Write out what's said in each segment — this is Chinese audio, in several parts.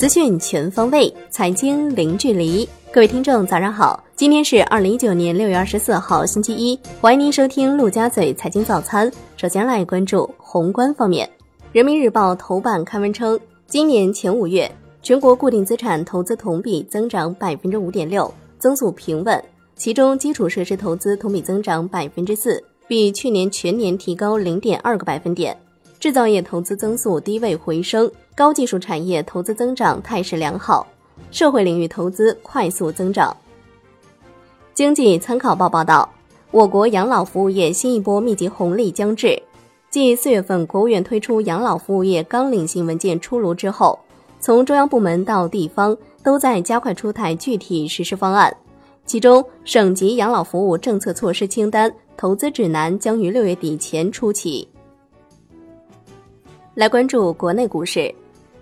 资讯全方位，财经零距离。各位听众，早上好！今天是二零一九年六月二十四号，星期一。欢迎您收听陆家嘴财经早餐。首先来关注宏观方面，《人民日报》头版刊文称，今年前五月，全国固定资产投资同比增长百分之五点六，增速平稳。其中，基础设施投资同比增长百分之四，比去年全年提高零点二个百分点。制造业投资增速低位回升，高技术产业投资增长态势良好，社会领域投资快速增长。经济参考报报道，我国养老服务业新一波密集红利将至。继四月份国务院推出养老服务业纲领性文件出炉之后，从中央部门到地方都在加快出台具体实施方案，其中省级养老服务政策措施清单、投资指南将于六月底前出齐。来关注国内股市，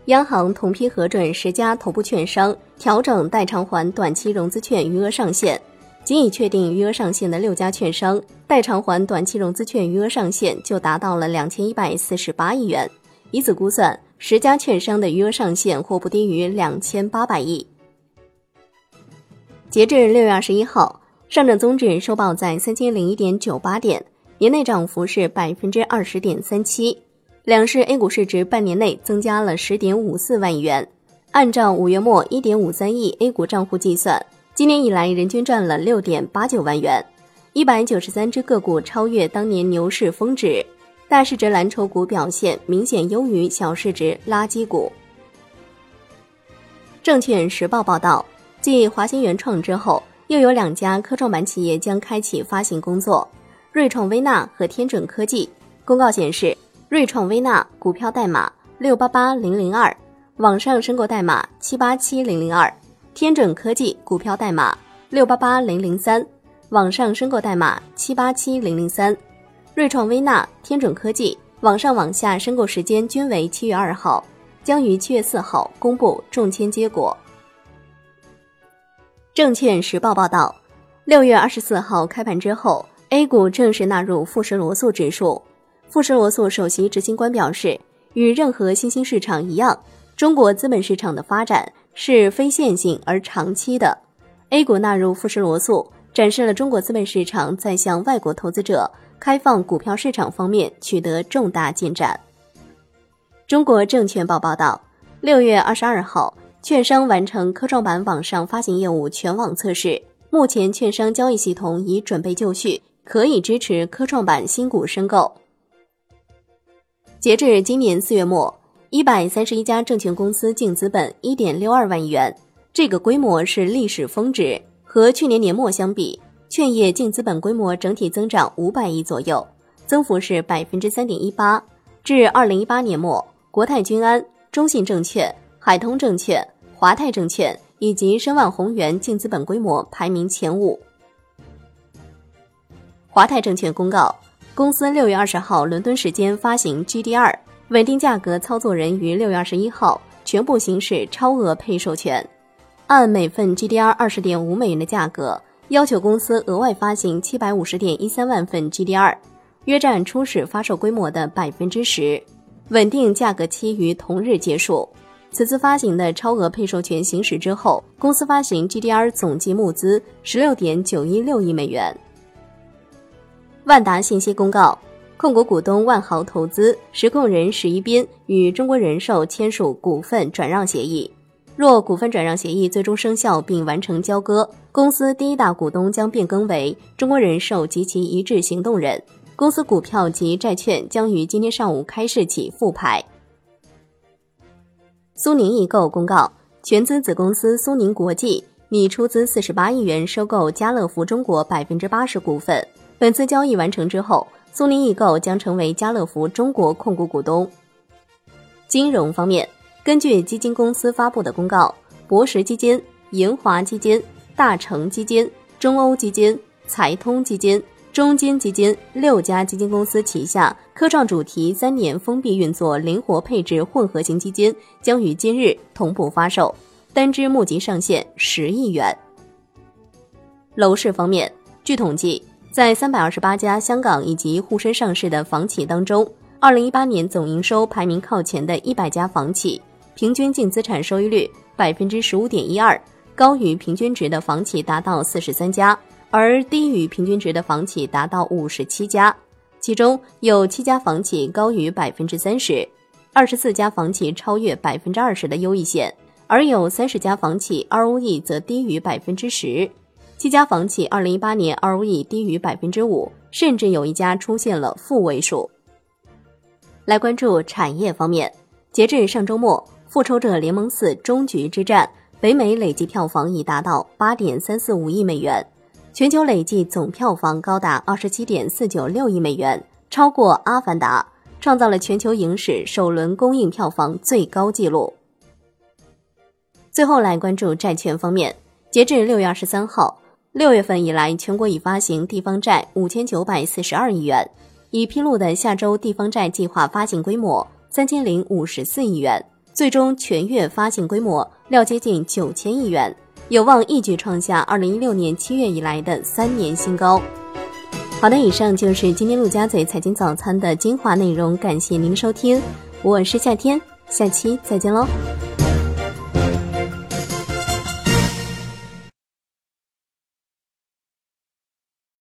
央行同批核准十家头部券商调整待偿还短期融资券余额上限，仅已确定余额上限的六家券商待偿还短期融资券余额上限就达到了两千一百四十八亿元，以此估算，十家券商的余额上限或不低于两千八百亿。截至六月二十一号，上证综指收报在三千零一点九八点，年内涨幅是百分之二十点三七。两市 A 股市值半年内增加了十点五四万亿元，按照五月末一点五三亿 A 股账户计算，今年以来人均赚了六点八九万元。一百九十三只个股超越当年牛市峰值，大市值蓝筹股表现明显优于小市值垃圾股。证券时报报道，继华兴原创之后，又有两家科创板企业将开启发行工作，瑞创微纳和天准科技。公告显示。瑞创微纳股票代码六八八零零二，网上申购代码七八七零零二；天准科技股票代码六八八零零三，网上申购代码七八七零零三。瑞创微纳、天准科技网上网下申购时间均为七月二号，将于七月四号公布中签结果。证券时报报道，六月二十四号开盘之后，A 股正式纳入富时罗素指数。富时罗素首席执行官表示，与任何新兴市场一样，中国资本市场的发展是非线性而长期的。A 股纳入富时罗素，展示了中国资本市场在向外国投资者开放股票市场方面取得重大进展。中国证券报报道，六月二十二号，券商完成科创板网上发行业务全网测试，目前券商交易系统已准备就绪，可以支持科创板新股申购。截至今年四月末，一百三十一家证券公司净资本一点六二万亿元，这个规模是历史峰值。和去年年末相比，券业净资本规模整体增长五百亿左右，增幅是百分之三点一八。至二零一八年末，国泰君安、中信证券、海通证券、华泰证券以及申万宏源净资本规模排名前五。华泰证券公告。公司六月二十号伦敦时间发行 GDR 稳定价格，操作人于六月二十一号全部行使超额配售权，按每份 GDR 二十点五美元的价格，要求公司额外发行七百五十点一三万份 GDR，约占初始发售规模的百分之十，稳定价格期于同日结束。此次发行的超额配售权行使之后，公司发行 GDR 总计募资十六点九一六亿美元。万达信息公告，控股股东万豪投资实控人史一斌与中国人寿签署股份转让协议。若股份转让协议最终生效并完成交割，公司第一大股东将变更为中国人寿及其一致行动人。公司股票及债券将于今天上午开市起复牌。苏宁易购公告，全资子公司苏宁国际拟出资四十八亿元收购家乐福中国百分之八十股份。本次交易完成之后，苏宁易购将成为家乐福中国控股股东。金融方面，根据基金公司发布的公告，博时基金、银华基金、大成基金、中欧基金、财通基金、中金基金六家基金公司旗下科创主题三年封闭运作灵活配置混合型基金将于今日同步发售，单支募集上限十亿元。楼市方面，据统计。在三百二十八家香港以及沪深上市的房企当中，二零一八年总营收排名靠前的一百家房企，平均净资产收益率百分之十五点一二，高于平均值的房企达到四十三家，而低于平均值的房企达到五十七家，其中有七家房企高于百分之三十，二十四家房企超越百分之二十的优异线，而有三十家房企 ROE 则低于百分之十。七家房企二零一八年 ROE 低于百分之五，甚至有一家出现了负位数。来关注产业方面，截至上周末，《复仇者联盟四：终局之战》北美累计票房已达到八点三四五亿美元，全球累计总票房高达二十七点四九六亿美元，超过《阿凡达》，创造了全球影史首轮公映票房最高纪录。最后来关注债券方面，截至六月二十三号。六月份以来，全国已发行地方债五千九百四十二亿元，已披露的下周地方债计划发行规模三千零五十四亿元，最终全月发行规模料接近九千亿元，有望一举创下二零一六年七月以来的三年新高。好的，以上就是今天陆家嘴财经早餐的精华内容，感谢您收听，我是夏天，下期再见喽。